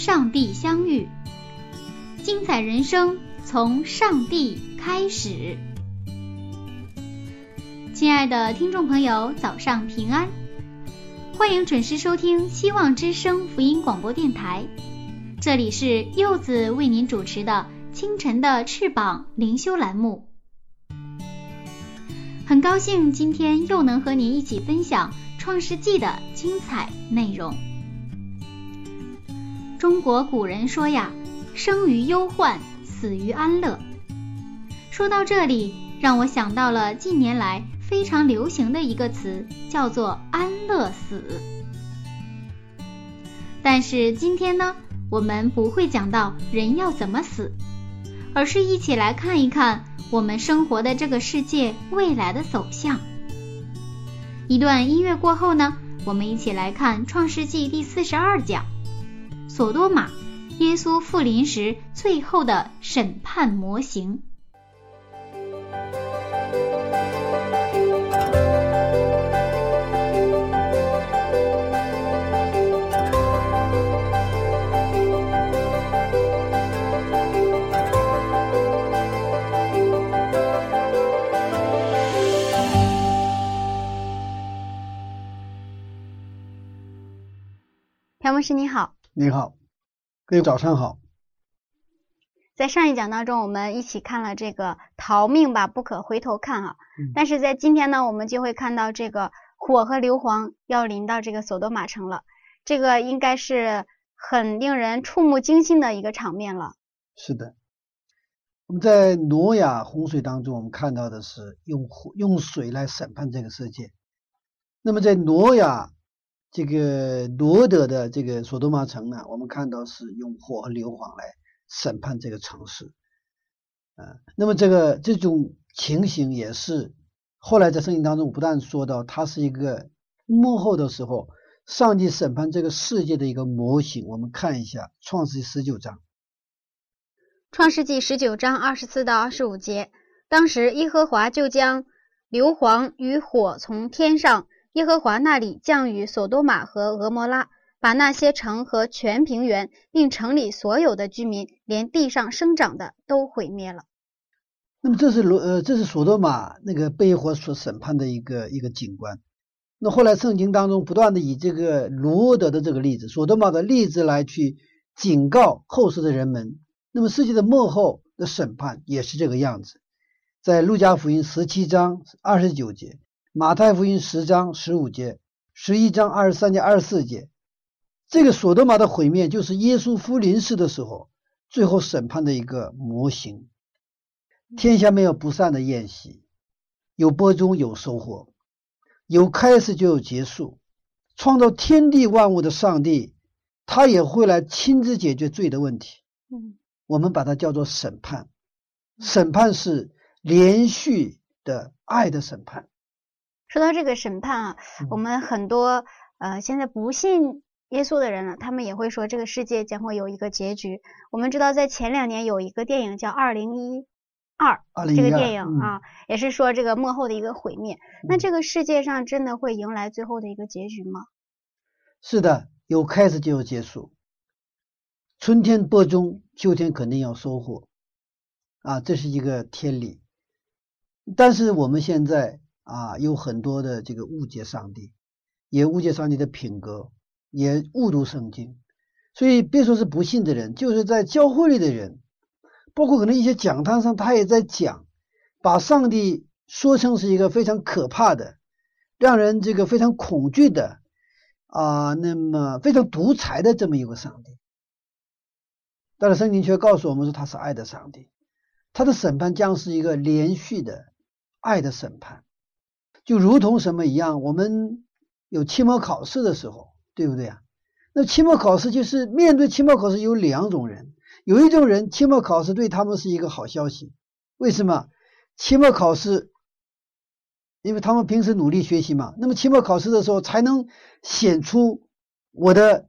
上帝相遇。精彩人生从上帝开始。亲爱的听众朋友，早上平安，欢迎准时收听希望之声福音广播电台。这里是柚子为您主持的清晨的翅膀灵修栏目。很高兴今天又能和您一起分享创世纪的精彩内容。中国古人说呀。生于忧患，死于安乐。说到这里，让我想到了近年来非常流行的一个词，叫做“安乐死”。但是今天呢，我们不会讲到人要怎么死，而是一起来看一看我们生活的这个世界未来的走向。一段音乐过后呢，我们一起来看《创世纪》第四十二讲——索多玛。耶稣复临时最后的审判模型。朴牧师你好，你好。各位早上好。在上一讲当中，我们一起看了这个“逃命吧，不可回头看”啊。但是在今天呢，我们就会看到这个火和硫磺要临到这个索多玛城了。这个应该是很令人触目惊心的一个场面了。是的，我们在挪亚洪水当中，我们看到的是用火用水来审判这个世界。那么在挪亚。这个罗德的这个索多玛城呢，我们看到是用火和硫磺来审判这个城市，啊，那么这个这种情形也是后来在圣经当中不断说到，它是一个幕后的时候，上帝审判这个世界的一个模型。我们看一下创世纪十九章，创世纪十九章二十四到二十五节，当时耶和华就将硫磺与火从天上。耶和华那里降雨索多玛和俄摩拉，把那些城和全平原，并城里所有的居民，连地上生长的都毁灭了。那么这是罗呃，这是索多玛那个被火所审判的一个一个景观。那后来圣经当中不断的以这个罗德的这个例子，索多玛的例子来去警告后世的人们。那么世界的幕后的审判也是这个样子，在路加福音十七章二十九节。马太福音十章十五节，十一章二十三节、二十四节，这个索多玛的毁灭就是耶稣复临世的时候最后审判的一个模型。天下没有不散的宴席，有播种有收获，有开始就有结束。创造天地万物的上帝，他也会来亲自解决罪的问题。嗯，我们把它叫做审判。审判是连续的爱的审判。说到这个审判啊，我们很多呃现在不信耶稣的人呢，他们也会说这个世界将会有一个结局。我们知道在前两年有一个电影叫《二零一二》，这个电影啊，也是说这个幕后的一个毁灭。那这个世界上真的会迎来最后的一个结局吗？是的，有开始就有结束。春天播种，秋天肯定要收获啊，这是一个天理。但是我们现在。啊，有很多的这个误解上帝，也误解上帝的品格，也误读圣经。所以别说是不信的人，就是在教会里的人，包括可能一些讲堂上，他也在讲，把上帝说成是一个非常可怕的，让人这个非常恐惧的啊，那么非常独裁的这么一个上帝。但是圣经却告诉我们说他是爱的上帝，他的审判将是一个连续的爱的审判，就如同什么一样，我们有期末考试的时候，对不对啊？那期末考试就是面对期末考试有两种人，有一种人期末考试对他们是一个好消息，为什么？期末考试，因为他们平时努力学习嘛，那么期末考试的时候才能显出我的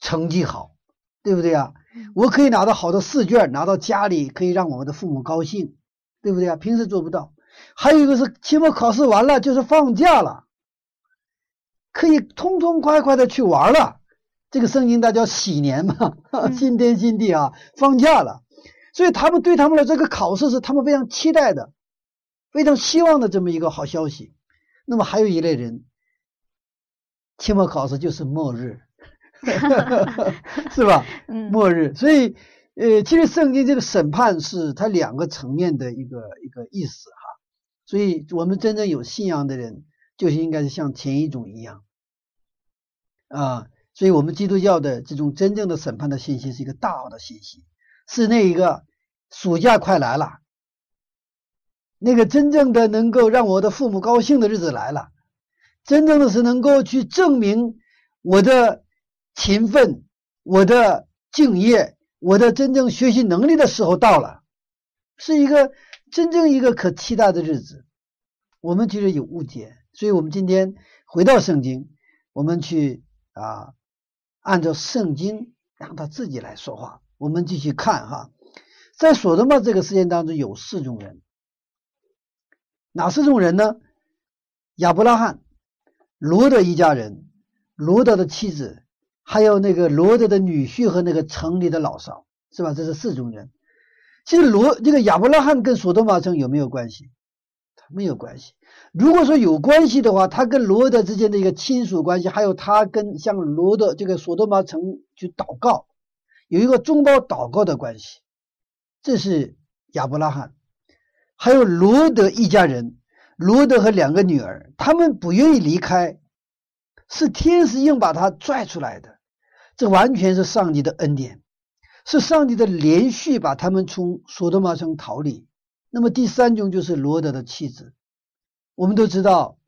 成绩好，对不对啊？我可以拿到好的试卷，拿到家里可以让我们的父母高兴，对不对啊？平时做不到。还有一个是期末考试完了就是放假了，可以痛痛快快的去玩了。这个圣经大叫喜年嘛，新天新地啊，放假了。所以他们对他们的这个考试是他们非常期待的，非常希望的这么一个好消息。那么还有一类人，期末考试就是末日，是吧？嗯，末日。所以，呃，其实圣经这个审判是它两个层面的一个一个意思哈。所以我们真正有信仰的人，就是应该是像前一种一样啊。所以我们基督教的这种真正的审判的信息是一个大的信息。是那一个暑假快来了，那个真正的能够让我的父母高兴的日子来了，真正的是能够去证明我的勤奋、我的敬业、我的真正学习能力的时候到了，是一个真正一个可期待的日子。我们其实有误解，所以我们今天回到圣经，我们去啊，按照圣经让他自己来说话。我们继续看哈，在所多玛这个事件当中有四种人，哪四种人呢？亚伯拉罕、罗德一家人、罗德的妻子，还有那个罗德的女婿和那个城里的老少，是吧？这是四种人。其实罗这个亚伯拉罕跟所多玛城有没有关系？他没有关系。如果说有关系的话，他跟罗德之间的一个亲属关系，还有他跟像罗德这个所多玛城去祷告。有一个中包祷告的关系，这是亚伯拉罕，还有罗德一家人，罗德和两个女儿，他们不愿意离开，是天使硬把他拽出来的，这完全是上帝的恩典，是上帝的连续把他们从索多玛城逃离。那么第三种就是罗德的妻子，我们都知道，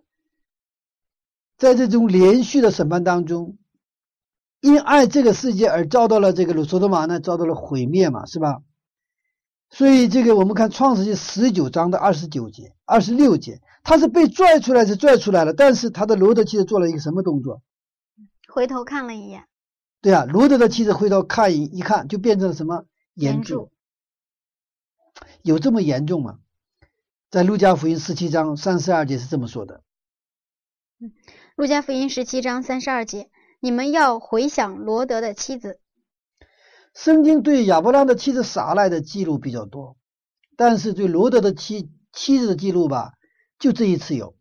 在这种连续的审判当中。因爱这个世界而遭到了这个鲁索多玛呢，遭到了毁灭嘛，是吧？所以这个我们看创世纪十九章的二十九节、二十六节，他是被拽出来是拽出来了，但是他的罗德妻子做了一个什么动作？回头看了一眼。对啊，罗德的妻子回头看一一看，就变成了什么？严重。有这么严重吗？在路加福音十七章三十二节是这么说的。嗯，路加福音十七章三十二节。你们要回想罗德的妻子。圣经对亚伯拉的妻子撒赖的记录比较多，但是对罗德的妻妻子的记录吧，就这一次有，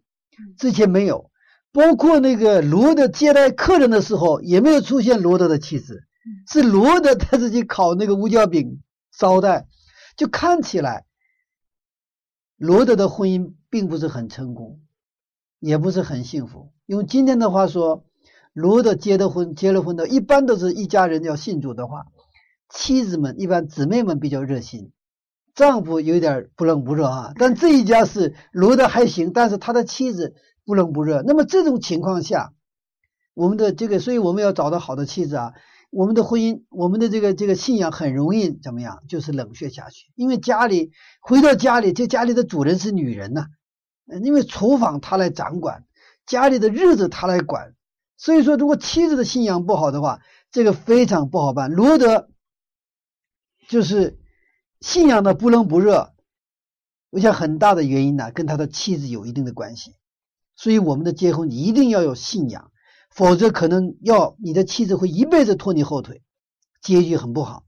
之前没有。包括那个罗德接待客人的时候，也没有出现罗德的妻子，是罗德他自己烤那个乌椒饼招待，就看起来罗德的婚姻并不是很成功，也不是很幸福。用今天的话说。罗德结的婚，结了婚的，一般都是一家人要信主的话，妻子们一般姊妹们比较热心，丈夫有点不冷不热啊。但这一家是罗德还行，但是他的妻子不冷不热。那么这种情况下，我们的这个，所以我们要找到好的妻子啊。我们的婚姻，我们的这个这个信仰很容易怎么样？就是冷却下去，因为家里回到家里，这家里的主人是女人呐，因为厨房她来掌管，家里的日子她来管。所以说，如果妻子的信仰不好的话，这个非常不好办。罗德就是信仰的不冷不热，我想很大的原因呢，跟他的妻子有一定的关系。所以，我们的结婚一定要有信仰，否则可能要你的妻子会一辈子拖你后腿，结局很不好，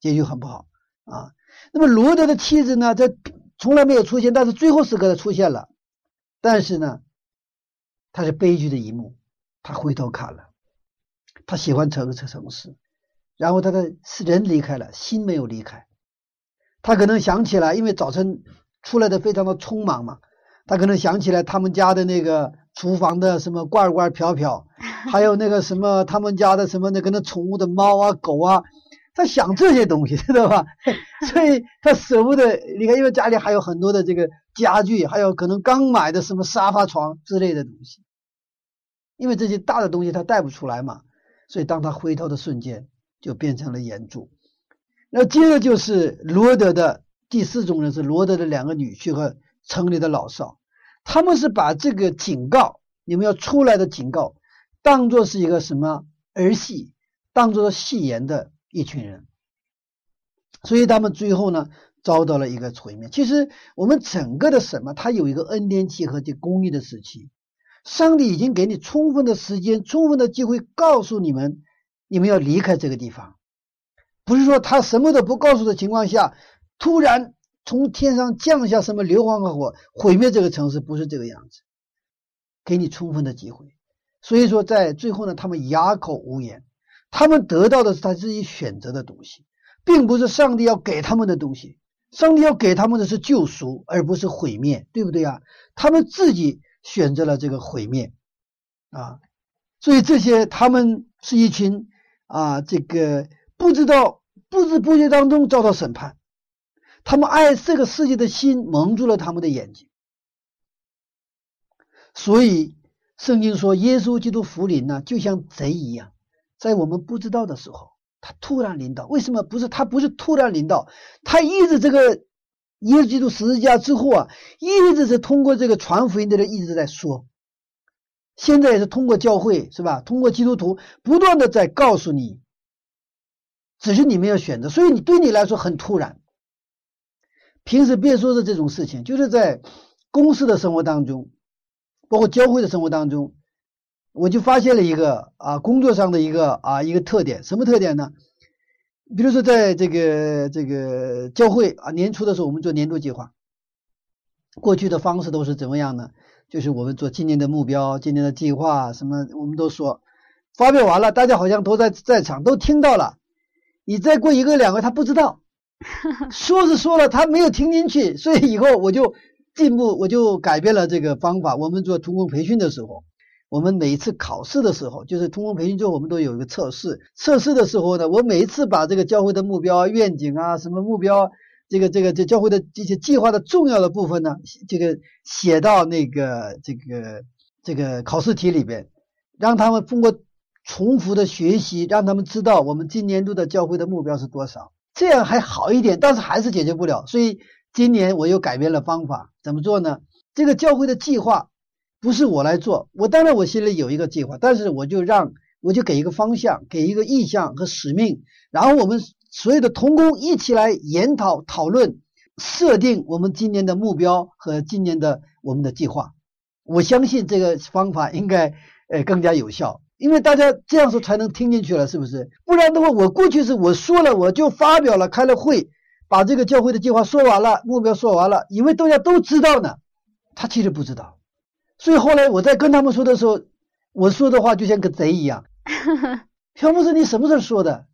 结局很不好啊。那么，罗德的妻子呢，在从来没有出现，但是最后时刻出现了，但是呢，他是悲剧的一幕。他回头看了，他喜欢城市城市，然后他的人离开了，心没有离开。他可能想起来，因为早晨出来的非常的匆忙嘛，他可能想起来他们家的那个厨房的什么罐罐瓢瓢，还有那个什么 他们家的什么那个那宠物的猫啊狗啊，他想这些东西，知道吧？所以他舍不得。你看，因为家里还有很多的这个家具，还有可能刚买的什么沙发、床之类的东西，因为这些大的东西他带不出来嘛。所以当他回头的瞬间，就变成了眼珠。那接着就是罗德的第四种人是罗德的两个女婿和城里的老少，他们是把这个警告你们要出来的警告，当做是一个什么儿戏，当做戏言的。一群人，所以他们最后呢遭到了一个毁灭。其实我们整个的什么，它有一个恩典期和这公义的时期。上帝已经给你充分的时间、充分的机会，告诉你们，你们要离开这个地方。不是说他什么都不告诉的情况下，突然从天上降下什么硫磺和火，毁灭这个城市，不是这个样子。给你充分的机会。所以说，在最后呢，他们哑口无言。他们得到的是他自己选择的东西，并不是上帝要给他们的东西。上帝要给他们的是救赎，而不是毁灭，对不对啊？他们自己选择了这个毁灭啊，所以这些他们是一群啊，这个不知道不知不觉当中遭到审判。他们爱这个世界的心蒙住了他们的眼睛，所以圣经说，耶稣基督福临呢，就像贼一样。在我们不知道的时候，他突然临到。为什么不是他？不是突然临到，他一直这个耶稣基督十字架之后啊，一直是通过这个传福音的人一直在说。现在也是通过教会是吧？通过基督徒不断的在告诉你，只是你们要选择。所以你对你来说很突然。平时别说是这种事情，就是在公司的生活当中，包括教会的生活当中。我就发现了一个啊，工作上的一个啊一个特点，什么特点呢？比如说，在这个这个教会啊，年初的时候我们做年度计划，过去的方式都是怎么样呢？就是我们做今年的目标、今年的计划，什么我们都说，发表完了，大家好像都在在场，都听到了。你再过一个两个，他不知道，说是说了，他没有听进去，所以以后我就进步，我就改变了这个方法。我们做通工培训的时候。我们每一次考试的时候，就是通过培训之后，我们都有一个测试。测试的时候呢，我每一次把这个教会的目标、愿景啊、什么目标，这个、这个、这教会的这些计划的重要的部分呢，这个写到那个这个这个考试题里边，让他们通过重复的学习，让他们知道我们今年度的教会的目标是多少，这样还好一点，但是还是解决不了。所以今年我又改变了方法，怎么做呢？这个教会的计划。不是我来做，我当然我心里有一个计划，但是我就让我就给一个方向，给一个意向和使命，然后我们所有的同工一起来研讨讨论，设定我们今年的目标和今年的我们的计划。我相信这个方法应该呃更加有效，因为大家这样说才能听进去了，是不是？不然的话，我过去是我说了我就发表了，开了会，把这个教会的计划说完了，目标说完了，以为大家都知道呢，他其实不知道。所以后来我在跟他们说的时候，我说的话就像个贼一样。乔布斯，你什么时候说的？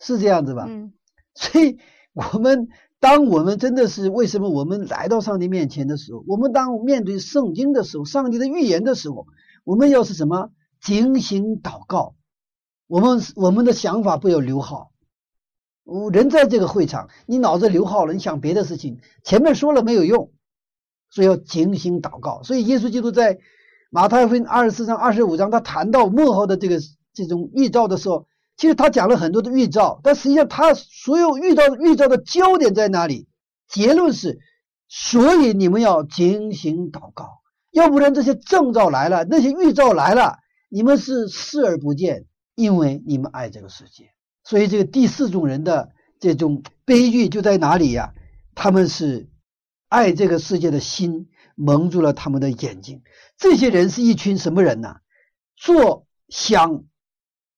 是这样子吧？嗯。所以，我们当我们真的是为什么我们来到上帝面前的时候，我们当面对圣经的时候，上帝的预言的时候，我们要是什么警醒祷告？我们我们的想法不要留好。人在这个会场，你脑子留好了，你想别的事情，前面说了没有用。所以要警醒祷告。所以耶稣基督在马太福音二十四章、二十五章，他谈到幕后的这个这种预兆的时候，其实他讲了很多的预兆，但实际上他所有预兆预兆的焦点在哪里？结论是：所以你们要警醒祷告，要不然这些征兆来了，那些预兆来了，你们是视而不见，因为你们爱这个世界。所以这个第四种人的这种悲剧就在哪里呀？他们是。爱这个世界的心蒙住了他们的眼睛。这些人是一群什么人呢？做想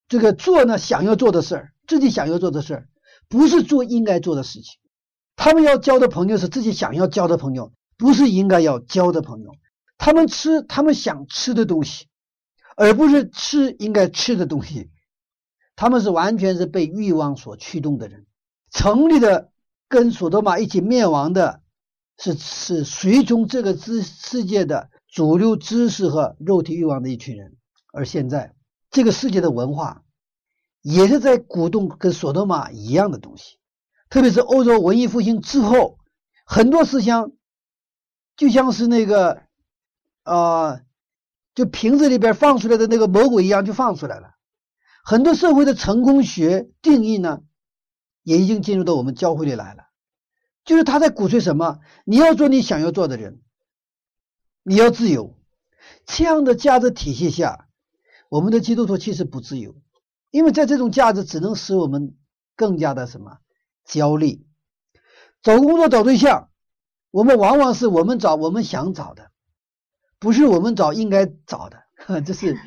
这个做呢想要做的事儿，自己想要做的事儿，不是做应该做的事情。他们要交的朋友是自己想要交的朋友，不是应该要交的朋友。他们吃他们想吃的东西，而不是吃应该吃的东西。他们是完全是被欲望所驱动的人。城里的跟索多玛一起灭亡的。是是随从这个知世界的主流知识和肉体欲望的一群人，而现在这个世界的文化也是在鼓动跟索多玛一样的东西。特别是欧洲文艺复兴之后，很多思想就像是那个啊，就瓶子里边放出来的那个魔鬼一样，就放出来了。很多社会的成功学定义呢，也已经进入到我们教会里来了。就是他在鼓吹什么？你要做你想要做的人，你要自由。这样的价值体系下，我们的基督徒其实不自由，因为在这种价值只能使我们更加的什么焦虑。找工作找对象，我们往往是我们找我们想找的，不是我们找应该找的。这是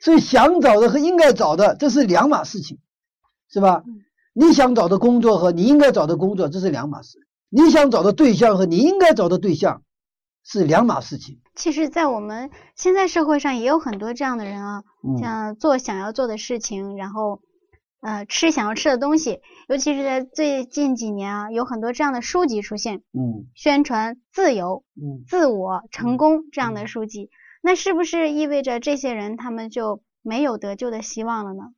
所以想找的和应该找的这是两码事情，是吧？你想找的工作和你应该找的工作这是两码事。你想找的对象和你应该找的对象是两码事情。其实，在我们现在社会上也有很多这样的人啊，像做想要做的事情，然后呃吃想要吃的东西。尤其是在最近几年啊，有很多这样的书籍出现，嗯，宣传自由、嗯自我、成功这样的书籍。那是不是意味着这些人他们就没有得救的希望了呢？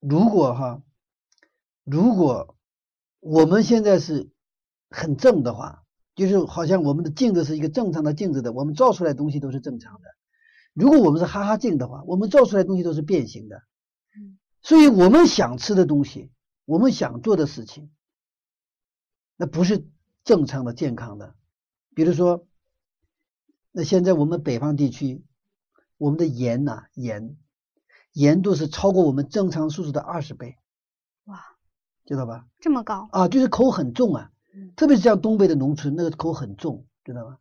如果哈，如果。我们现在是很正的话，就是好像我们的镜子是一个正常的镜子的，我们照出来东西都是正常的。如果我们是哈哈镜的话，我们照出来东西都是变形的。所以我们想吃的东西，我们想做的事情，那不是正常的、健康的。比如说，那现在我们北方地区，我们的盐呐，盐盐度是超过我们正常数值的二十倍。哇知道吧？这么高啊，就是口很重啊，特别是像东北的农村，那个口很重，知道吗？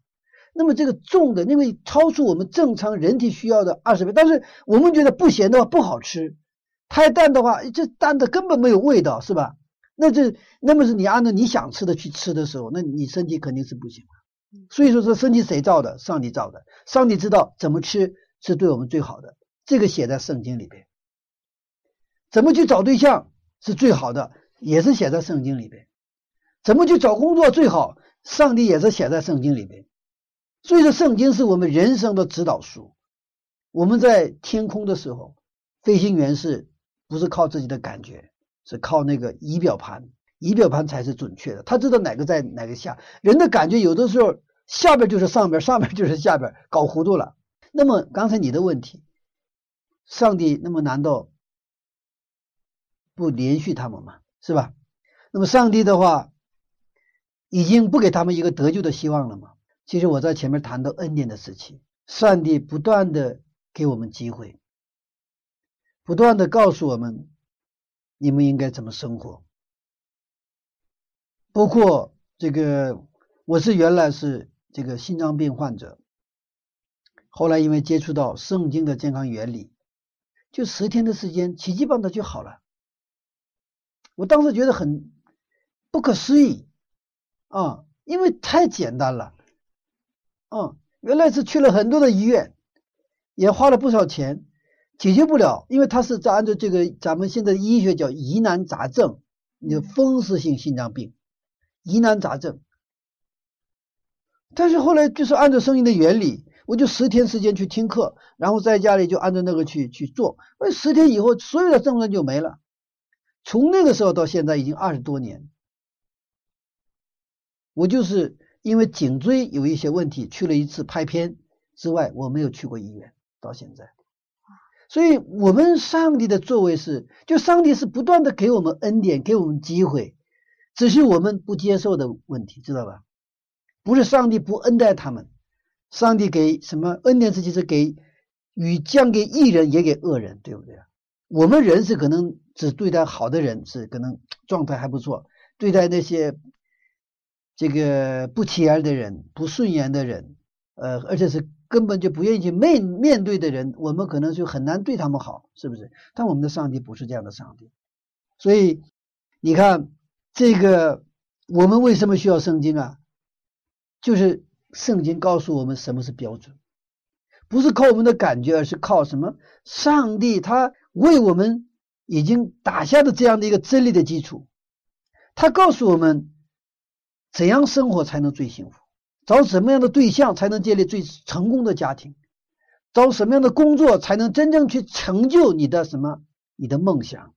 那么这个重的，因为超出我们正常人体需要的二十倍，但是我们觉得不咸的话不好吃，太淡的话，这淡的根本没有味道，是吧？那这那么是你按照你想吃的去吃的时候，那你身体肯定是不行的。所以说，这身体谁造的？上帝造的，上帝知道怎么吃是对我们最好的，这个写在圣经里边。怎么去找对象是最好的？也是写在圣经里边，怎么去找工作最好？上帝也是写在圣经里边，所以说圣经是我们人生的指导书。我们在天空的时候，飞行员是不是靠自己的感觉？是靠那个仪表盘，仪表盘才是准确的。他知道哪个在哪个下，人的感觉有的时候下边就是上边，上边就是下边，搞糊涂了。那么刚才你的问题，上帝那么难道不连续他们吗？是吧？那么上帝的话已经不给他们一个得救的希望了吗？其实我在前面谈到恩典的时期，上帝不断的给我们机会，不断的告诉我们你们应该怎么生活。包括这个，我是原来是这个心脏病患者，后来因为接触到圣经的健康原理，就十天的时间，奇迹般的就好了。我当时觉得很不可思议啊，因为太简单了，嗯，原来是去了很多的医院，也花了不少钱，解决不了，因为他是在按照这个咱们现在医学叫疑难杂症，那个风湿性心脏病，疑难杂症。但是后来就是按照声音的原理，我就十天时间去听课，然后在家里就按照那个去去做，那十天以后所有的症状就没了。从那个时候到现在已经二十多年，我就是因为颈椎有一些问题去了一次拍片之外，我没有去过医院到现在。所以，我们上帝的作为是，就上帝是不断的给我们恩典，给我们机会，只是我们不接受的问题，知道吧？不是上帝不恩待他们，上帝给什么恩典是其实给与降给异人也给恶人，对不对？我们人是可能。只对待好的人是可能状态还不错，对待那些这个不起眼的人、不顺眼的人，呃，而且是根本就不愿意去面面对的人，我们可能就很难对他们好，是不是？但我们的上帝不是这样的上帝，所以你看这个，我们为什么需要圣经啊？就是圣经告诉我们什么是标准，不是靠我们的感觉，而是靠什么？上帝他为我们。已经打下的这样的一个真理的基础，他告诉我们怎样生活才能最幸福，找什么样的对象才能建立最成功的家庭，找什么样的工作才能真正去成就你的什么你的梦想。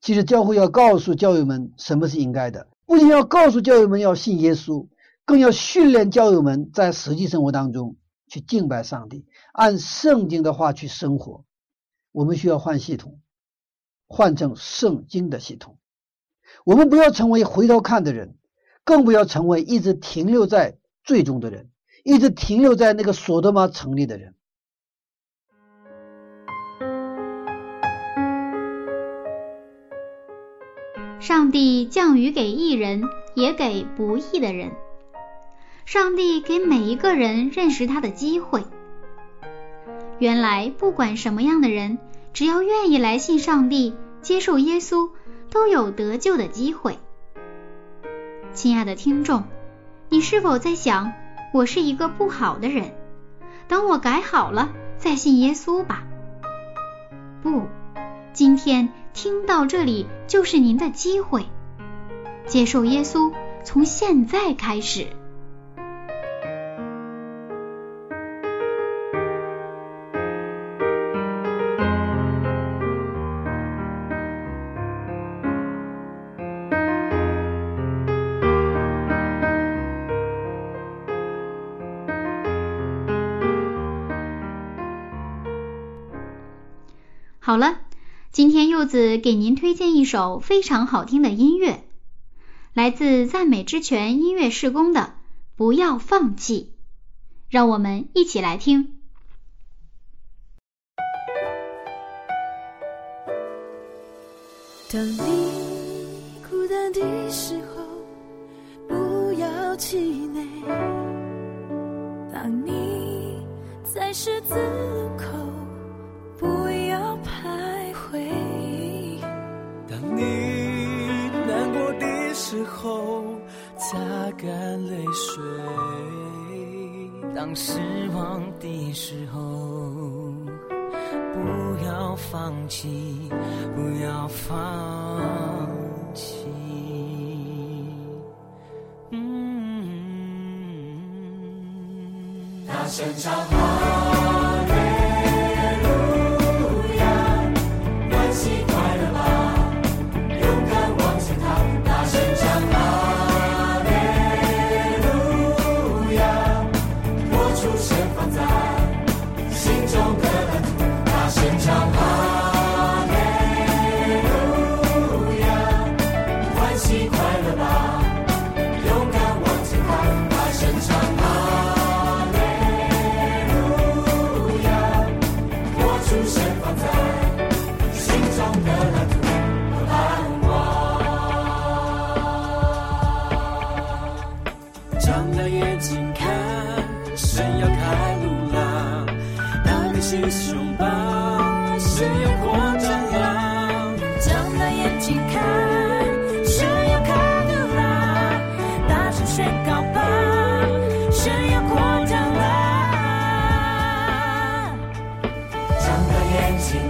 其实教会要告诉教友们什么是应该的，不仅要告诉教友们要信耶稣，更要训练教友们在实际生活当中去敬拜上帝，按圣经的话去生活。我们需要换系统，换成圣经的系统。我们不要成为回头看的人，更不要成为一直停留在最终的人，一直停留在那个索多玛城里的人。上帝降雨给义人，也给不义的人。上帝给每一个人认识他的机会。原来，不管什么样的人，只要愿意来信上帝，接受耶稣，都有得救的机会。亲爱的听众，你是否在想，我是一个不好的人，等我改好了再信耶稣吧？不，今天。听到这里就是您的机会，接受耶稣，从现在开始。今天柚子给您推荐一首非常好听的音乐，来自赞美之泉音乐事工的《不要放弃》，让我们一起来听。当你孤单的时候，不要气馁；当你在十字路口，不要时候，擦干泪水；当失望的时候，不要放弃，不要放弃。嗯，大声唱紧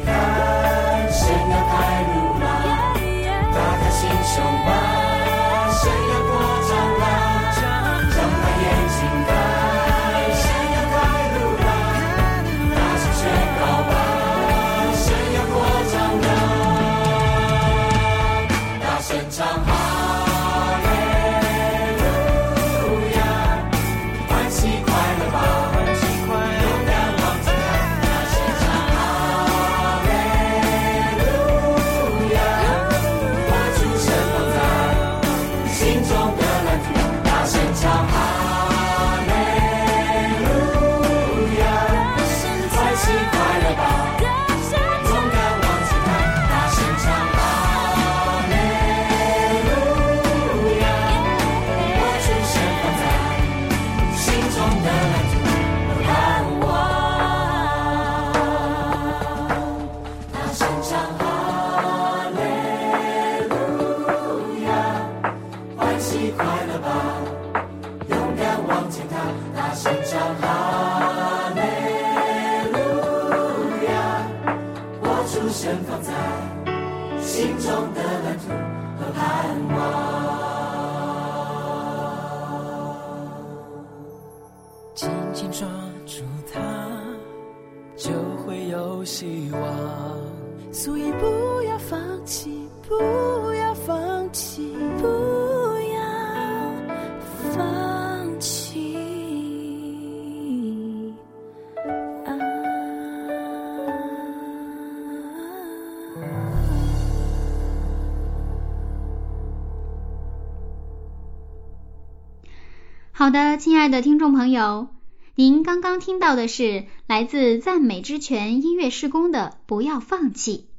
好的，亲爱的听众朋友，您刚刚听到的是来自赞美之泉音乐施工的《不要放弃》，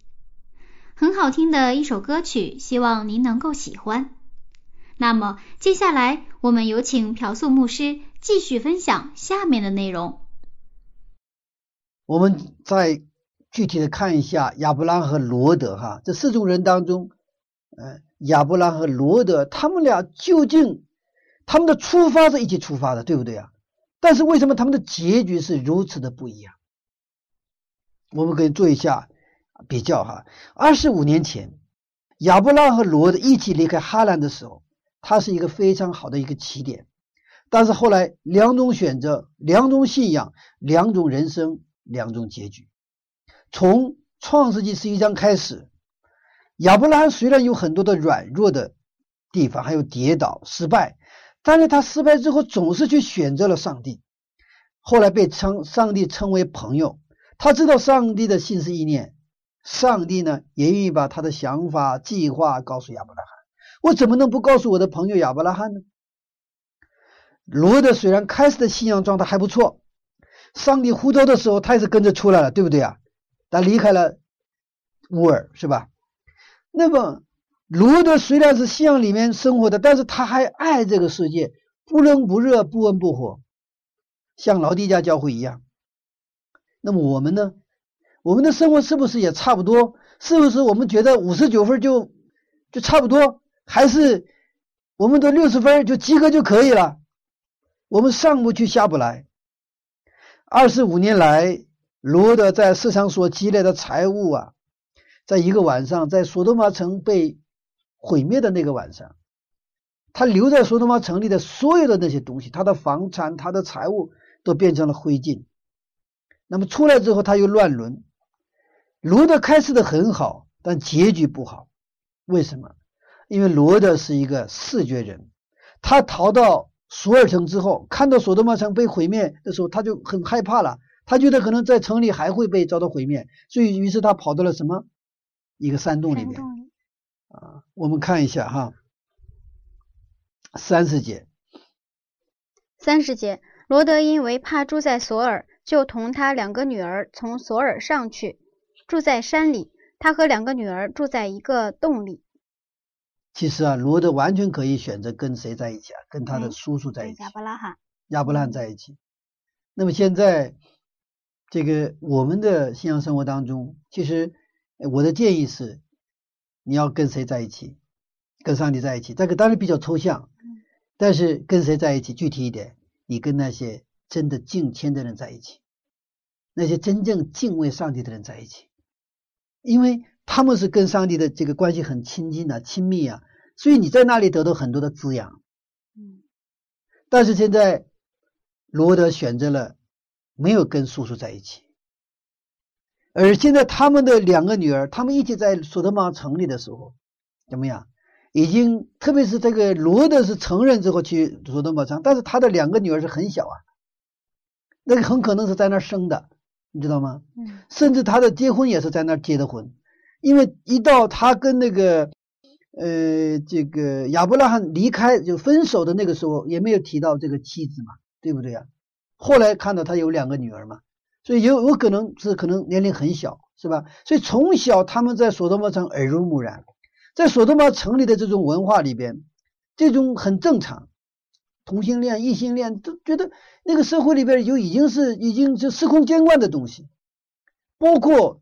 很好听的一首歌曲，希望您能够喜欢。那么接下来我们有请朴素牧师继续分享下面的内容。我们再具体的看一下亚伯拉和罗德哈这四种人当中，呃，亚伯拉和罗德他们俩究竟他们的出发是一起出发的，对不对啊？但是为什么他们的结局是如此的不一样？我们可以做一下比较哈。二十五年前，亚伯拉罕和罗德一起离开哈兰的时候，他是一个非常好的一个起点。但是后来两种选择、两种信仰、两种人生、两种结局。从创世纪十一章开始，亚伯拉罕虽然有很多的软弱的地方，还有跌倒、失败，但是他失败之后总是去选择了上帝。后来被称上帝称为朋友，他知道上帝的心思意念，上帝呢也愿意把他的想法、计划告诉亚伯拉罕。我怎么能不告诉我的朋友亚伯拉罕呢？罗德虽然开始的信仰状态还不错，上帝呼召的时候他也是跟着出来了，对不对啊？他离开了乌尔，是吧？那么罗德虽然是信仰里面生活的，但是他还爱这个世界，不冷不热，不温不火，像老地家教会一样。那么我们呢？我们的生活是不是也差不多？是不是我们觉得五十九分就就差不多？还是我们都六十分就及格就可以了？我们上不去下不来。二十五年来，罗德在市场所积累的财物啊，在一个晚上，在索多玛城被毁灭的那个晚上，他留在索多玛城里的所有的那些东西，他的房产、他的财物都变成了灰烬。那么出来之后，他又乱伦。罗德开始的很好，但结局不好。为什么？因为罗德是一个视觉人，他逃到索尔城之后，看到索多玛城被毁灭的时候，他就很害怕了。他觉得可能在城里还会被遭到毁灭，所以于是他跑到了什么一个山洞里面？我们看一下哈，三十节，三十节，罗德因为怕住在索尔，就同他两个女儿从索尔上去，住在山里。他和两个女儿住在一个洞里。其实啊，罗德完全可以选择跟谁在一起啊？跟他的嗯叔叔在一起，亚伯拉罕，亚伯拉罕在一起。那么现在这个我们的信仰生活当中，其实呃我的建议是，你要跟谁在一起？跟上帝在一起。这个当然比较抽象，但是跟谁在一起？具体一点，你跟那些真的敬虔的人在一起，那些真正敬畏上帝的人在一起，因为他们是跟上帝的这个关系很亲近啊、亲密啊，所以你在那里得到很多的滋养。嗯，但是现在罗德选择了没有跟叔叔在一起，而现在他们的两个女儿，他们一起在索德玛城里的时候，怎么样？已经，特别是这个罗德是成人之后去索德玛城，但是他的两个女儿是很小啊，那个很可能是在那儿生的，你知道吗？嗯，甚至他的结婚也是在那儿结的婚，因为一到他跟那个呃这个亚伯拉罕离开就分手的那个时候，也没有提到这个妻子嘛，对不对呀、后来看到他有两个女儿嘛，所以有有可能是可能年龄很小，是吧？所以从小他们在索多玛城耳濡目染，在索多玛城里的这种文化里边，这种很正常，同性恋、异性恋都觉得那个社会里边就已经是已经是司空见惯的东西，包括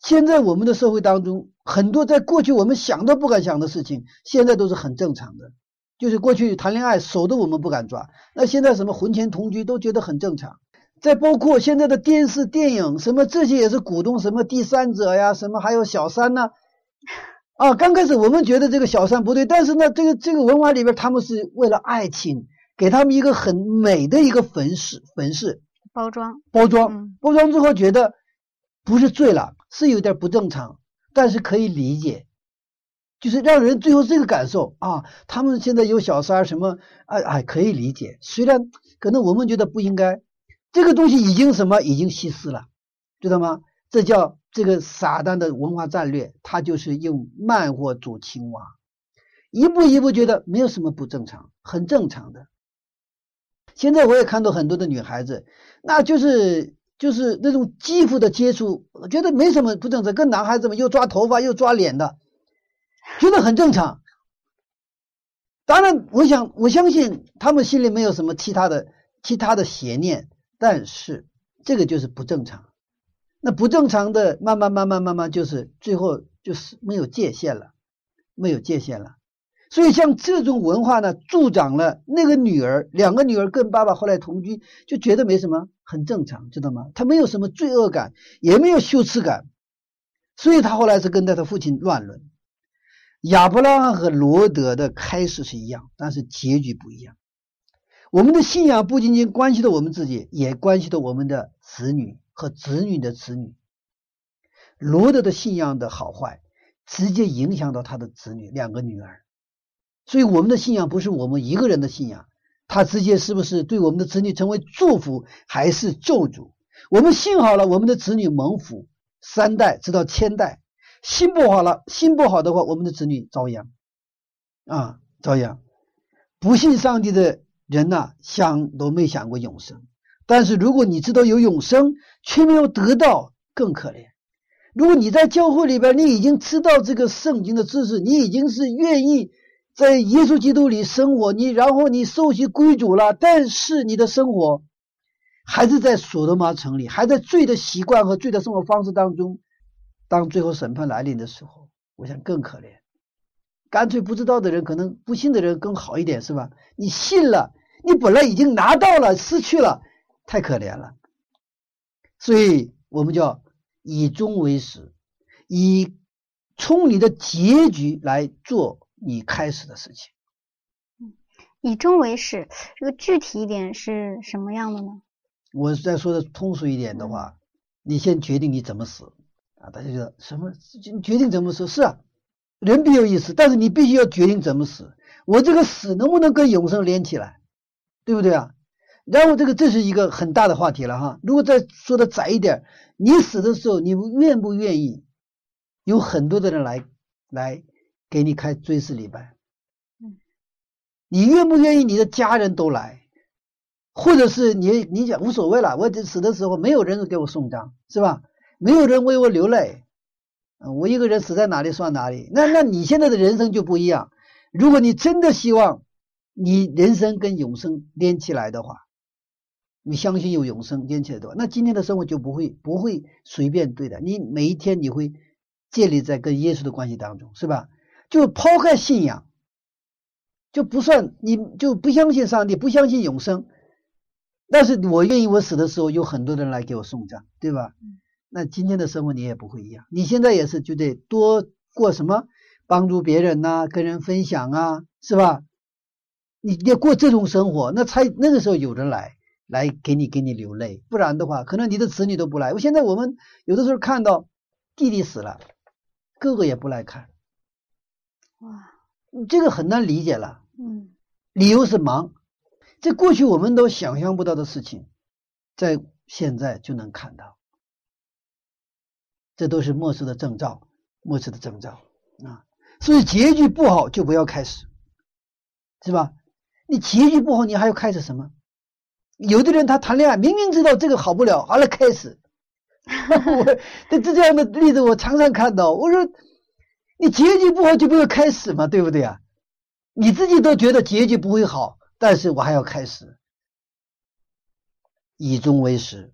现在我们的社会当中，很多在过去我们想都不敢想的事情，现在都是很正常的。就是过去谈恋爱手都我们不敢抓，那现在什么婚前同居都觉得很正常。再包括现在的电视、电影，什么这些也是鼓动什么第三者呀，什么还有小三呐、啊。刚开始我们觉得这个小三不对，但是呢，这个这个文化里边，他们是为了爱情，给他们一个很美的一个粉饰粉饰包装，包装，嗯包装之后觉得不是醉了，是有点不正常，但是可以理解，就是让人最后这个感受啊，他们现在有小三什么，哎哎，可以理解。虽然可能我们觉得不应该，这个东西已经什么，已经稀释了，知道吗？这叫这个撒旦的文化战略，他就是用慢火煮青蛙，一步一步觉得没有什么不正常，很正常的。现在我也看到很多的女孩子，那就是就是那种肌肤的接触，觉得没什么不正常，跟男孩子们又抓头发又抓脸的，觉得很正常。当然，我想我相信他们心里没有什么其他的其他的邪念，但是这个就是不正常。那不正常的，慢慢慢慢慢慢，就是最后就是没有界限了，没有界限了。所以像这种文化呢，助长了那个女儿，两个女儿跟爸爸后来同居，就觉得没什么，很正常，知道吗？他没有什么罪恶感，也没有羞耻感，所以他后来是跟着他父亲乱伦。亚伯拉罕和罗德的开始是一样，但是结局不一样。我们的信仰不仅仅关系到我们自己，也关系到我们的子女和子女的子女。罗德的信仰的好坏，直接影响到他的子女两个女儿。所以我们的信仰不是我们一个人的信仰，他直接是不是对我们的子女成为祝福还是咒诅？我们信好了，我们的子女蒙福三代直到千代；信不好了，心不好的话，我们的子女遭殃啊，遭殃。不信上帝的人呐，想都没想过永生。但是如果你知道有永生，却没有得到，更可怜。如果你在教会里边，你已经知道这个圣经的知识，你已经是愿意。在耶稣基督里生活，你然后你受洗归主了，但是你的生活还是在所罗门城里，还在罪的习惯和罪的生活方式当中。当最后审判来临的时候，我想更可怜。干脆不知道的人，可能不信的人更好一点，是吧？你信了，你本来已经拿到了，失去了，太可怜了。所以我们叫以终为始，以从你的结局来做。你开始的事情，嗯，以终为始，这个具体一点是什么样的呢？我再说的通俗一点的话，你先决定你怎么死啊！大家觉得什么？决定怎么死？是啊，人必有一死，但是你必须要决定怎么死。我这个死能不能跟永生连起来？对不对啊？然后这个这是一个很大的话题了哈。如果再说的窄一点，你死的时候，你愿不愿意有很多的人来来？给你开追思礼拜，嗯，你愿不愿意你的家人都来，或者是你你讲无所谓了，我死的时候没有人给我送葬，是吧？没有人为我流泪，我一个人死在哪里算哪里。那那你现在的人生就不一样。如果你真的希望你人生跟永生连起来的话，你相信有永生连起来的话，那今天的生活就不会不会随便对待。你每一天你会建立在跟耶稣的关系当中，是吧？就抛开信仰，就不算你就不相信上帝，不相信永生。但是我愿意我死的时候有很多人来给我送葬，对吧？那今天的生活你也不会一样。你现在也是就得多过什么，帮助别人呐，跟人分享啊，是吧？你要过这种生活，那才那个时候有人来来给你给你流泪，不然的话，可能你的子女都不来。我现在我们有的时候看到弟弟死了，哥哥也不来看。哇，这个很难理解了。嗯，理由是忙，这过去我们都想象不到的事情，在现在就能看到。这都是末世的征兆，末世的征兆啊！所以结局不好就不要开始，是吧？你结局不好，你还要开始什么？有的人他谈恋爱，明明知道这个好不了，完了开始。我这这样的例子我常常看到，我说。你结局不好就不要开始嘛，对不对啊？你自己都觉得结局不会好，但是我还要开始。以终为始，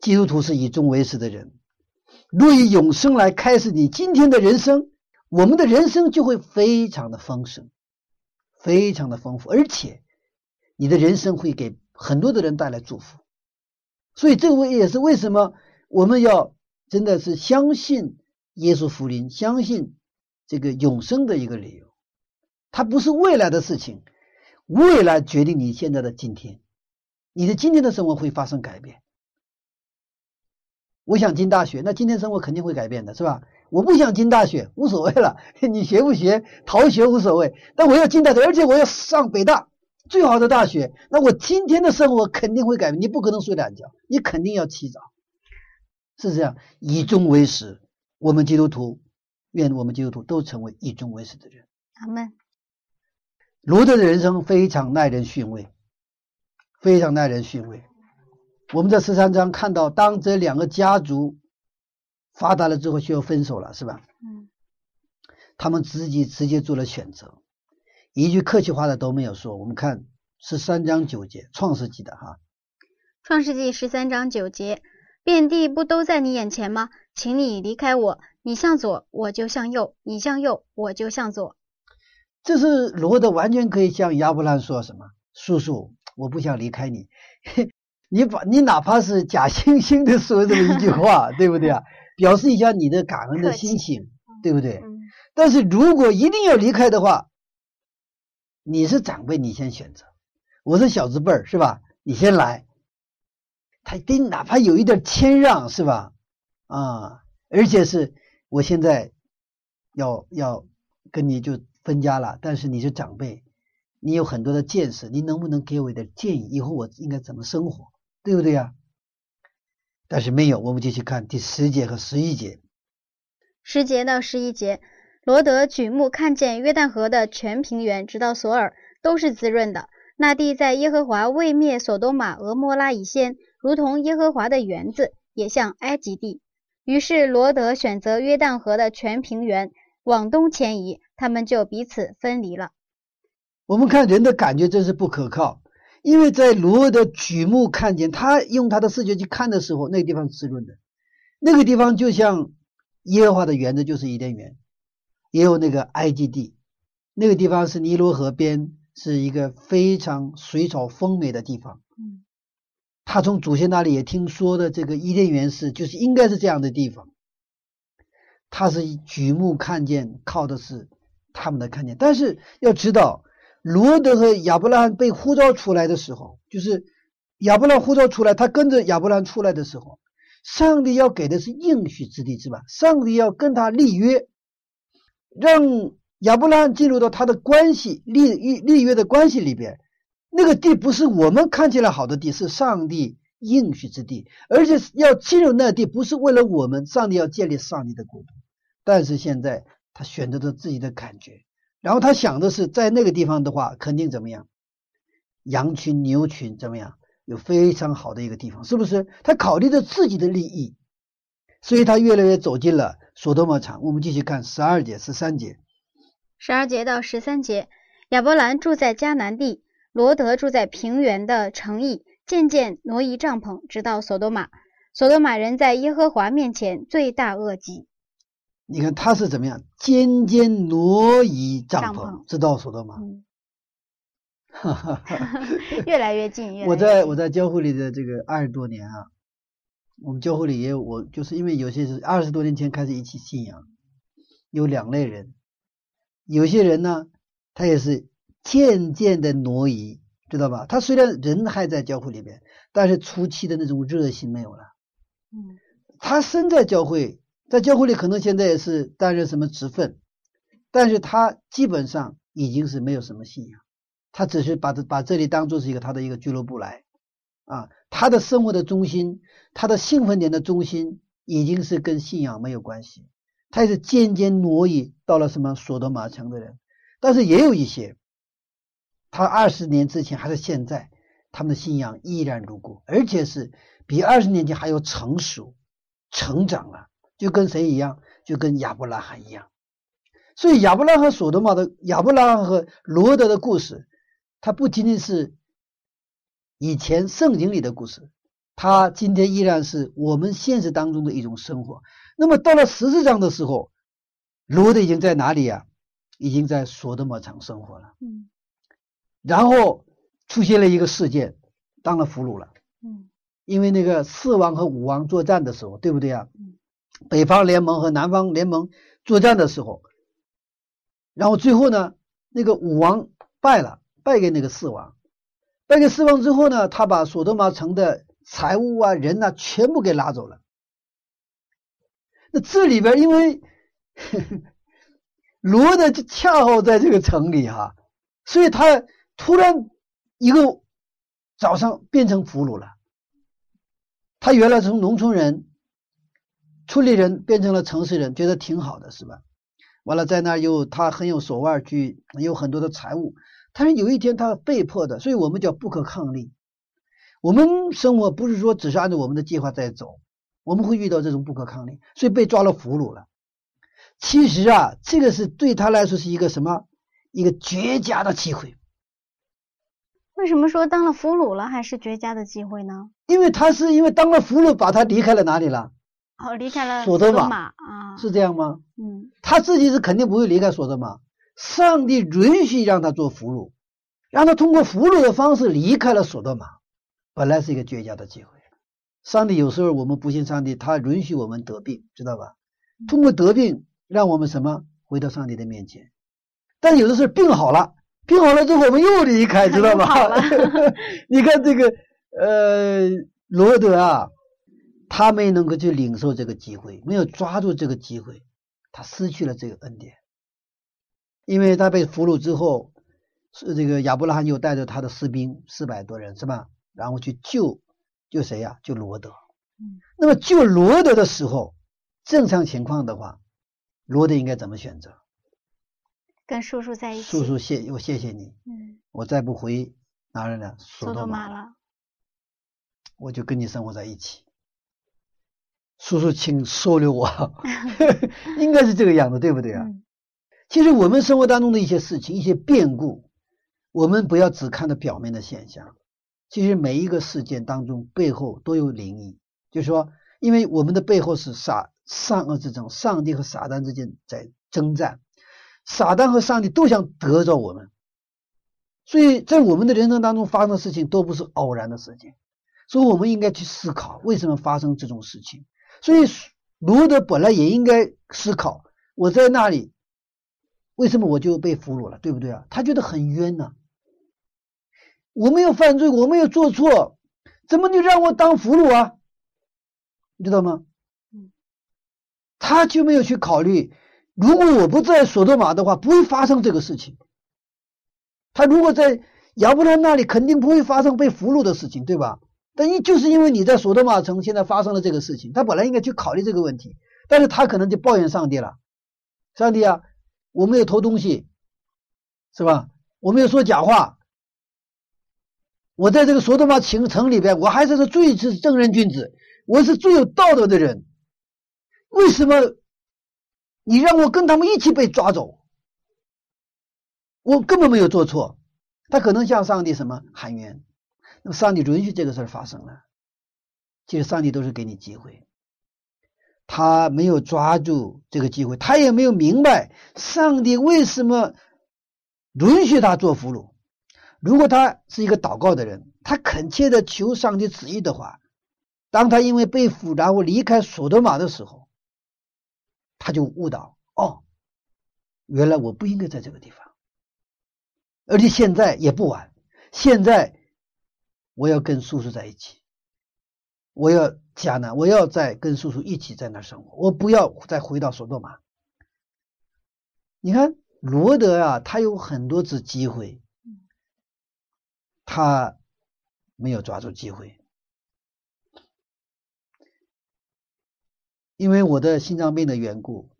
基督徒是以终为始的人。若以永生来开始你今天的人生，我们的人生就会非常的丰盛，非常的丰富，而且你的人生会给很多的人带来祝福。所以，这个也是为什么我们要真的是相信。耶稣福音，相信这个永生的一个理由，它不是未来的事情，未来决定你现在的今天，你的今天的生活会发生改变。我想进大学，那今天生活肯定会改变的，是吧？我不想进大学，无所谓了，你学不学，逃学无所谓。但我要进大学，而且我要上北大最好的大学，那我今天的生活肯定会改变。你不可能睡懒觉，你肯定要起早，是这样。以终为始，我们基督徒，愿我们基督徒都成为以终为始的人。阿门。罗德的人生非常耐人寻味，非常耐人寻味。我们在十三章看到，当这两个家族发达了之后，需要分手了，是吧？嗯他们自己直接做了选择，一句客气话的都没有说。我们看十三章九节，《创世纪》的哈，创世纪十三章九节，遍地不都在你眼前吗？请你离开我，你向左，我就向右；你向右，我就向左。这是罗德完全可以向亚伯兰说什么：“叔叔，我不想离开你。你把你哪怕是假惺惺的说这么一句话，对不对啊？表示一下你的感恩的心情，对不对？嗯但是如果一定要离开的话，你是长辈，你先选择；我是小字辈儿，是吧？你先来。他得哪怕有一点谦让，是吧？啊，而且是我现在要要跟你就分家了，但是你是长辈，你有很多的见识，你能不能给我一点建议？以后我应该怎么生活，对不对呀、但是没有，我们继续看第十节和十一节。十节到十一节，罗德举目看见约旦河的全平原，直到索尔，都是滋润的。那地在耶和华未灭索多玛、俄摩拉以先，如同耶和华的园子，也像埃及地。于是罗德选择约旦河的全平原，往东迁移，他们就彼此分离了。我们看人的感觉真是不可靠，因为在罗的举目看见，他用他的视觉去看的时候，那个地方滋润的，那个地方就像耶和华的园子，就是伊甸园，也有那个埃及地，那个地方是尼罗河边，是一个非常水草丰美的地方。嗯，他从祖先那里也听说的这个伊甸园是，就是应该是这样的地方。他是举目看见，靠的是他们的看见。但是要知道，罗德和亚伯拉罕被呼召出来的时候，就是亚伯拉罕呼召出来，他跟着亚伯拉罕出来的时候，上帝要给的是应许之地，是吧？上帝要跟他立约，让亚伯拉罕进入到他的关系立立立约的关系里边。那个地不是我们看起来好的地，是上帝应许之地，而且要进入那地不是为了我们，上帝要建立上帝的国度。但是现在他选择了自己的感觉，然后他想的是在那个地方的话，肯定怎么样？羊群、牛群怎么样？有非常好的一个地方，是不是？他考虑着自己的利益，所以他越来越走进了所多玛城。我们继续看十二节、十三节。十二节到十三节，亚伯兰住在迦南地，罗德住在平原的城邑，渐渐挪移帐篷，直到索多玛。索多玛人在耶和华面前罪大恶极。你看他是怎么样？渐渐挪移帐帐篷，篷直到所多玛。嗯，哈哈哈。越来越近，我在我在教会里的这个二十多年啊，我们教会里也有我，就是因为有些是二十多年前开始一起信仰，有两类人，有些人呢，他也是渐渐的挪移，知道吧？他虽然人还在教会里边，但是初期的那种热心没有了。嗯他身在教会，在教会里可能现在也是担任什么职分，但是他基本上已经是没有什么信仰，他只是把这把这里当做是一个他的一个俱乐部来啊，他的生活的中心，他的兴奋点的中心已经是跟信仰没有关系，他也是渐渐挪移到了什么索多玛城的人，但是也有一些，他二十年之前还是现在，他们的信仰依然如故，而且是比二十年前还要成熟。成长了，就跟谁一样？就跟亚伯拉罕一样。所以亚伯拉罕和所多玛的亚伯拉罕和罗德的故事，它不仅仅是以前圣经里的故事，它今天依然是我们现实当中的一种生活。那么到了十四章的时候，罗德已经在哪里呀、已经在索德玛城生活了。嗯然后出现了一个事件，当了俘虏了。嗯因为那个四王和五王作战的时候，对不对啊嗯？北方联盟和南方联盟作战的时候，然后最后呢，那个武王败了，败给那个四王，败给四王之后呢，他把索多玛城的财物啊、人呐、全部给拉走了，那这里边因为 罗呢就恰好在这个城里哈，所以他突然一个早上变成俘虏了。他原来从农村人、村里人变成了城市人，觉得挺好的，是吧？完了在那儿又他很有手腕，去有很多的财物。但是有一天他被迫的，所以我们叫不可抗力。我们生活不是说只是按照我们的计划在走，我们会遇到这种不可抗力，所以被抓了俘虏了。其实啊，这个是对他来说是一个什么？一个绝佳的机会，为什么说当了俘虏了还是绝佳的机会呢？因为他是因为当了俘虏，把他离开了哪里了？哦，离开了索德玛玛啊，是这样吗？嗯，他自己是肯定不会离开索德玛，上帝允许让他做俘虏，让他通过俘虏的方式离开了索德玛，本来是一个绝佳的机会。上帝有时候我们不信上帝，他允许我们得病，知道吧？通过得病，让我们什么回到上帝的面前。但有的是病好了，病好了之后我们又离开，知道吧？你看这个呃罗德啊，他没能够去领受这个机会，没有抓住这个机会，他失去了这个恩典。因为他被俘虏之后，是这个亚伯拉罕又带着他的士兵四百多人，是吧？然后去救救谁呀、救罗德。嗯那么救罗德的时候，正常情况的话，罗德应该怎么选择？跟叔叔在一起，叔叔谢我谢谢你，嗯，我再不回哪儿了？索多玛了，我就跟你生活在一起。叔叔，请收留我，应该是这个样子，对不对啊？嗯其实我们生活当中的一些事情、一些变故，我们不要只看到表面的现象。其实每一个事件当中背后都有灵异，就是说，因为我们的背后是撒善恶之争，上帝和撒旦之间在征战，撒旦和上帝都想得着我们，所以在我们的人生当中发生的事情都不是偶然的事情，所以我们应该去思考为什么发生这种事情。所以罗德本来也应该思考，我在那里。为什么我就被俘虏了，对不对啊？他觉得很冤呐、我没有犯罪，我没有做错，怎么就让我当俘虏啊？你知道吗？嗯他就没有去考虑，如果我不在索多玛的话，不会发生这个事情。他如果在亚伯拉罕那里，肯定不会发生被俘虏的事情，对吧？但因就是因为你在索多玛城现在发生了这个事情，他本来应该去考虑这个问题，但是他可能就抱怨上帝了，上帝啊！我没有偷东西，是吧？我没有说假话，我在这个索多玛城城里边，我还是个最是正人君子，我是最有道德的人。为什么你让我跟他们一起被抓走？我根本没有做错。他可能向上帝什么喊冤，那么上帝允许这个事儿发生了。其实上帝都是给你机会。他没有抓住这个机会，他也没有明白上帝为什么允许他做俘虏。如果他是一个祷告的人，他恳切的求上帝旨意的话，当他因为被俘然后离开索多玛的时候，他就悟到哦，原来我不应该在这个地方，而且现在也不晚，现在我要跟叔叔在一起。我要迦南，我要再跟叔叔一起在那生活，我不要再回到索多玛。你看罗德啊，他有很多次机会，他没有抓住机会，因为我的心脏病的缘故，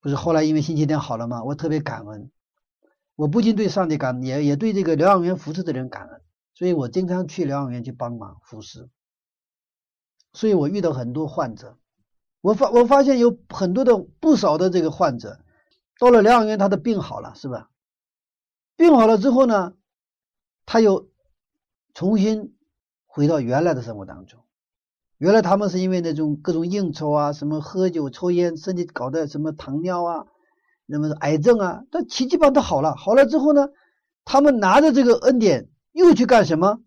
不是后来因为星期天好了吗？我特别感恩，我不仅对上帝感恩，也也对这个疗养院服侍的人感恩，所以我经常去疗养院去帮忙服侍。所以我遇到很多患者，我发我发现有很多的不少的这个患者，到了疗养院，他的病好了，是吧？病好了之后呢，他又重新回到原来的生活当中。原来他们是因为那种各种应酬啊，什么喝酒、抽烟，身体搞得什么糖尿啊，那么癌症啊，但奇迹般都好了。好了之后呢，他们拿着这个恩典又去干什么？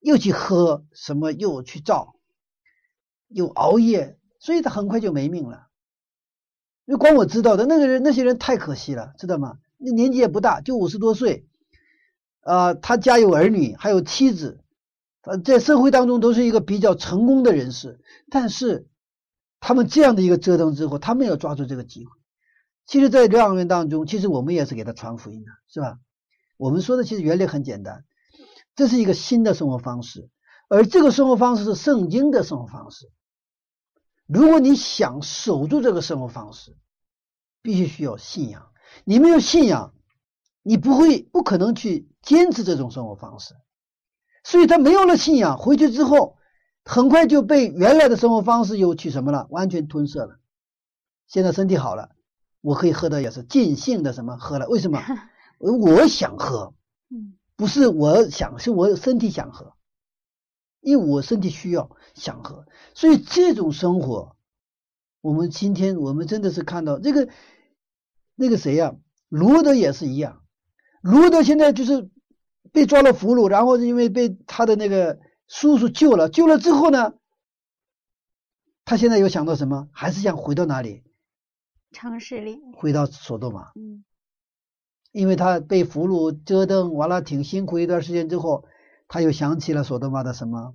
又去喝什么？又去造。又熬夜，所以他很快就没命了。就光我知道的那个人，那些人太可惜了，知道吗？那年纪也不大，就五十多岁，啊、他家有儿女，还有妻子，呃，在社会当中都是一个比较成功的人士，但是他们这样的一个折腾之后，他们要抓住这个机会。其实，在疗养院当中，其实我们也是给他传福音的，是吧？我们说的其实原理很简单，这是一个新的生活方式，而这个生活方式是圣经的生活方式。如果你想守住这个生活方式，必须需要信仰。你没有信仰，你不会不可能去坚持这种生活方式。所以他没有了信仰，回去之后，很快就被原来的生活方式又去什么了，完全吞噬了。现在身体好了，我可以喝的也是尽兴的什么喝了？为什么？我想喝，嗯不是我想，是我身体想喝，因为我身体需要想喝。所以这种生活，我们今天我们真的是看到这个那个谁呀、罗德也是一样，罗德现在就是被抓了俘虏，然后因为被他的那个叔叔救了，救了之后呢，他现在又想到什么？还是想回到哪里？城市里，回到索多玛。嗯因为他被俘虏折腾完了，挺辛苦一段时间之后，他又想起了索德玛的什么？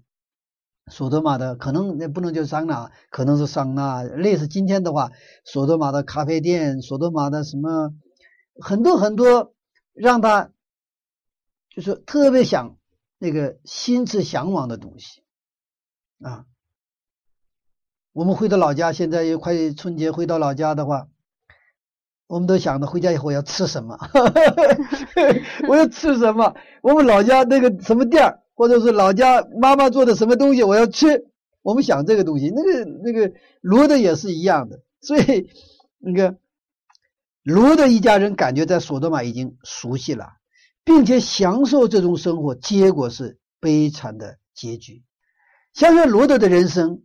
索德玛的可能那不能叫桑拿，可能是桑拿。类似今天的话，索德玛的咖啡店，索德玛的什么，很多很多，让他就是特别想那个心之向往的东西啊。我们回到老家，现在又快春节，回到老家的话，我们都想着回家以后要吃什么，我要吃什么？我们老家那个什么店儿，或者是老家妈妈做的什么东西，我要吃。我们想这个东西，那个那个罗德也是一样的，所以那个罗德一家人感觉在索多玛已经熟悉了，并且享受这种生活，结果是悲惨的结局。想想罗德的人生，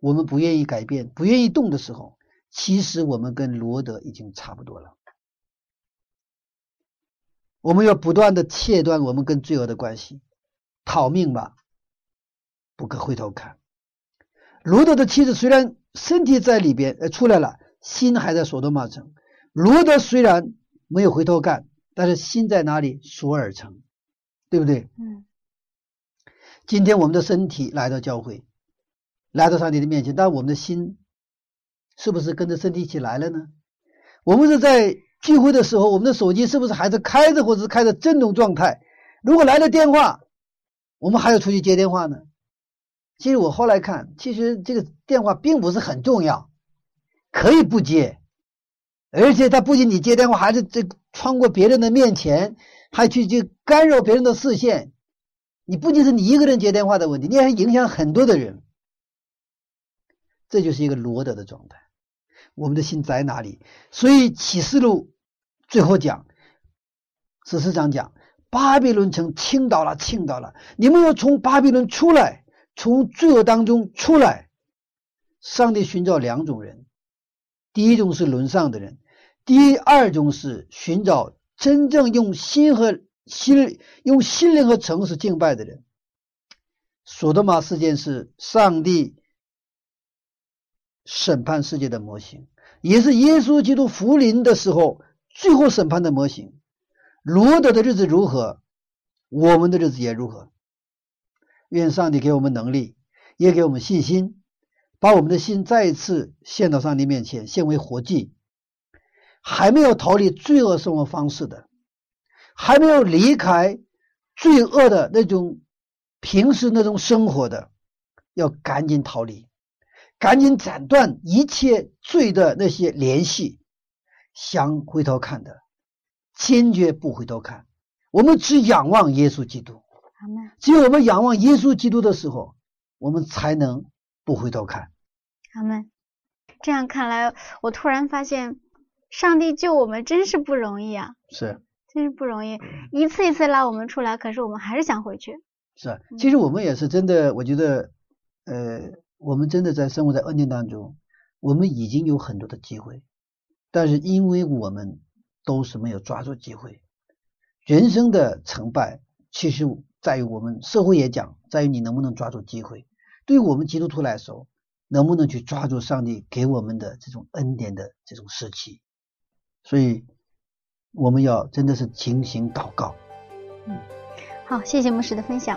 我们不愿意改变、不愿意动的时候，其实我们跟罗德已经差不多了。我们要不断的切断我们跟罪恶的关系，逃命吧，不可回头看。罗德的妻子虽然身体在里边，呃，出来了，心还在索多玛城。罗德虽然没有回头看，但是心在哪里？索尔城，对不对？嗯今天我们的身体来到教会，来到上帝的面前，但我们的心是不是跟着身体一起来了呢？我们是在聚会的时候，我们的手机是不是还是开着，或者是开着震动状态？如果来了电话，我们还要出去接电话呢？其实我后来看，其实这个电话并不是很重要，可以不接，而且他不仅你接电话，还是这穿过别人的面前，还去去干扰别人的视线。你不仅是你一个人接电话的问题，你还影响很多的人。这就是一个罗德的状态。我们的心在哪里？所以启示录最后讲，史诗上讲，巴比伦城倾倒了，倾倒了。你们要从巴比伦出来，从罪恶当中出来。上帝寻找两种人，第一种是沦丧的人，第二种是寻找真正用心和心用心灵和诚实敬拜的人。索多玛事件是上帝审判世界的模型，也是耶稣基督福临的时候最后审判的模型。罗德的日子如何，我们的日子也如何。愿上帝给我们能力，也给我们信心，把我们的心再一次献到上帝面前，献为活祭。还没有逃离罪恶生活方式的，还没有离开罪恶的那种平时那种生活的，要赶紧逃离，赶紧斩断一切罪的那些联系。想回头看的，坚决不回头看。我们只仰望耶稣基督，阿门只有我们仰望耶稣基督的时候，我们才能不回头看。阿门。这样看来，我突然发现，上帝救我们真是不容易啊，是真是不容易，一次一次拉我们出来，可是我们还是想回去。是，其实我们也是真的，我觉得，呃，我们真的在生活在恩典当中，我们已经有很多的机会，但是因为我们都是没有抓住机会。人生的成败，其实在于我们社会也讲，在于你能不能抓住机会。对于我们基督徒来说，能不能去抓住上帝给我们的这种恩典的这种时期？所以，我们要真的是警醒祷告。嗯好，谢谢牧师的分享。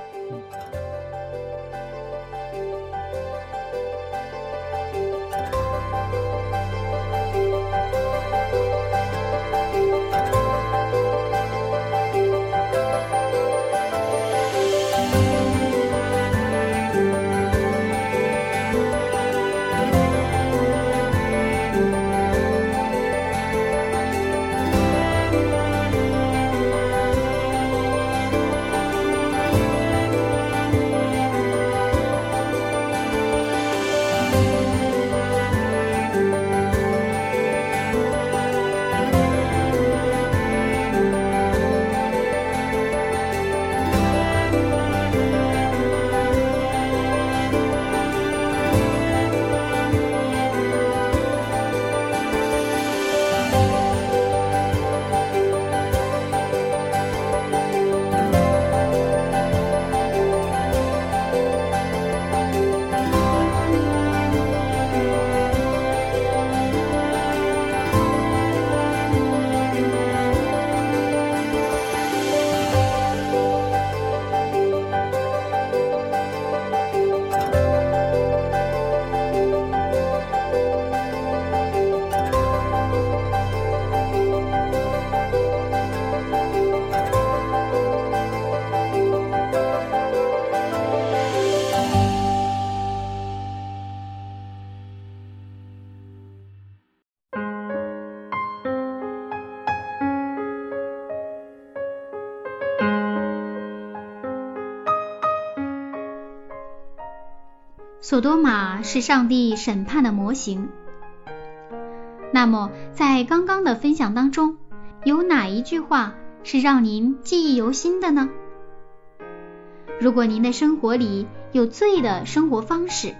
索多玛是上帝审判的模型。那么，在刚刚的分享当中，有哪一句话是让您记忆犹新的呢？如果您的生活里有罪的生活方式，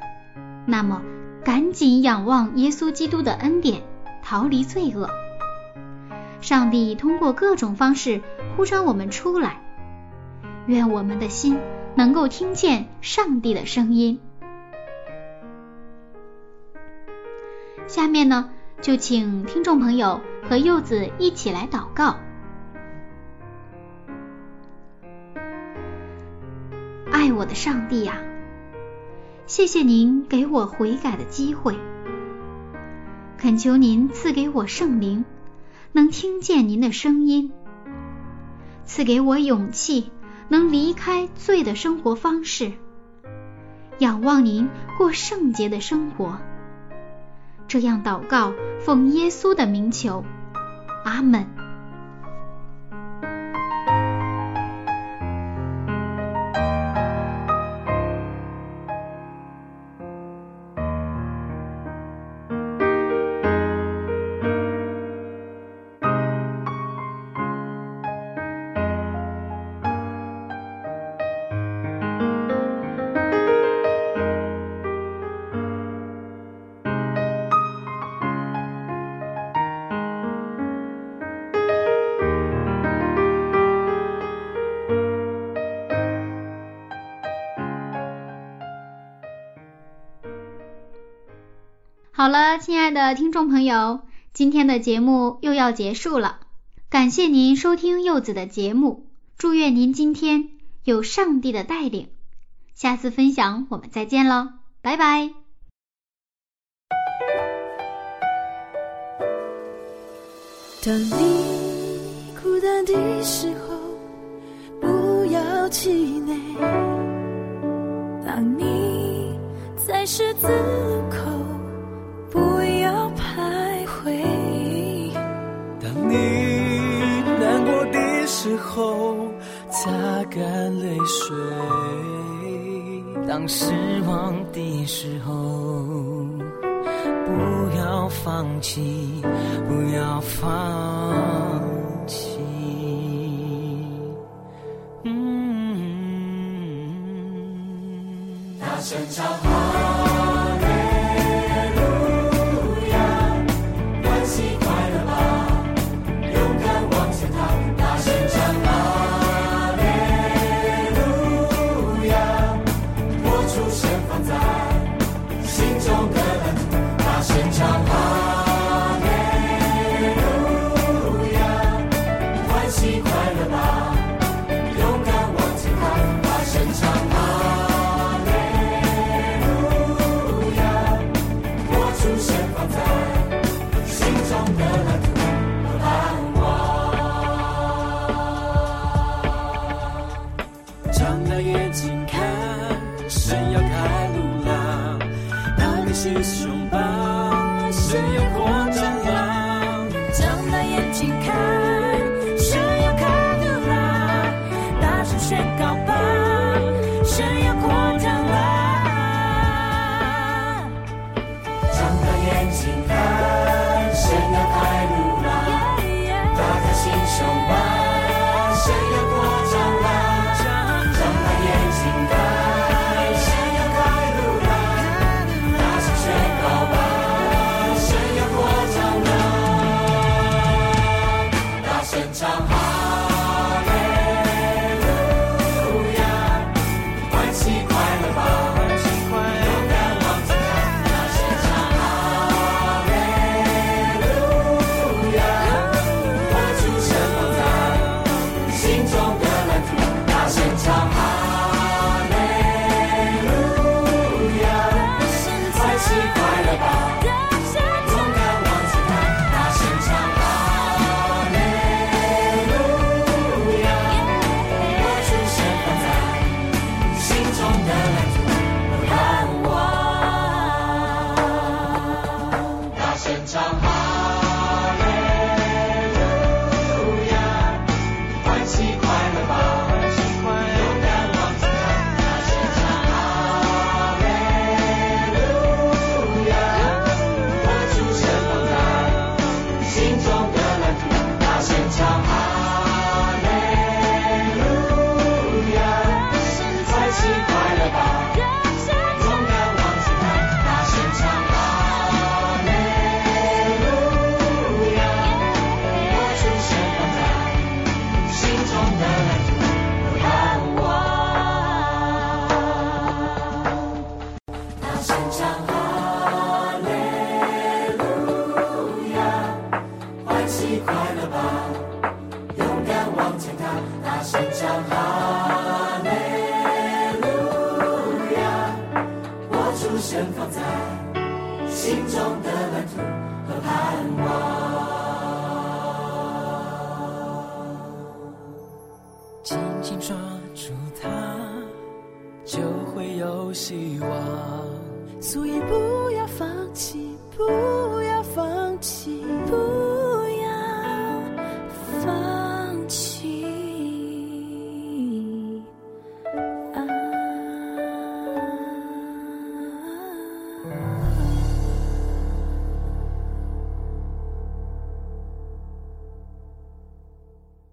那么赶紧仰望耶稣基督的恩典，逃离罪恶。上帝通过各种方式呼召我们出来，愿我们的心能够听见上帝的声音。下面呢，就请听众朋友和柚子一起来祷告。爱我的上帝呀，谢谢您给我悔改的机会，恳求您赐给我圣灵，能听见您的声音，赐给我勇气，能离开罪的生活方式，仰望您过圣洁的生活。这样祷告，奉耶稣的名求，阿门。好了，亲爱的听众朋友，今天的节目又要结束了。感谢您收听柚子的节目，祝愿您今天有上帝的带领。下次分享我们再见喽，拜拜。当你孤单的时候，不要气馁；当你在十字路口，擦干泪水；当失望的时候，不要放弃，不要放弃。嗯。大声唱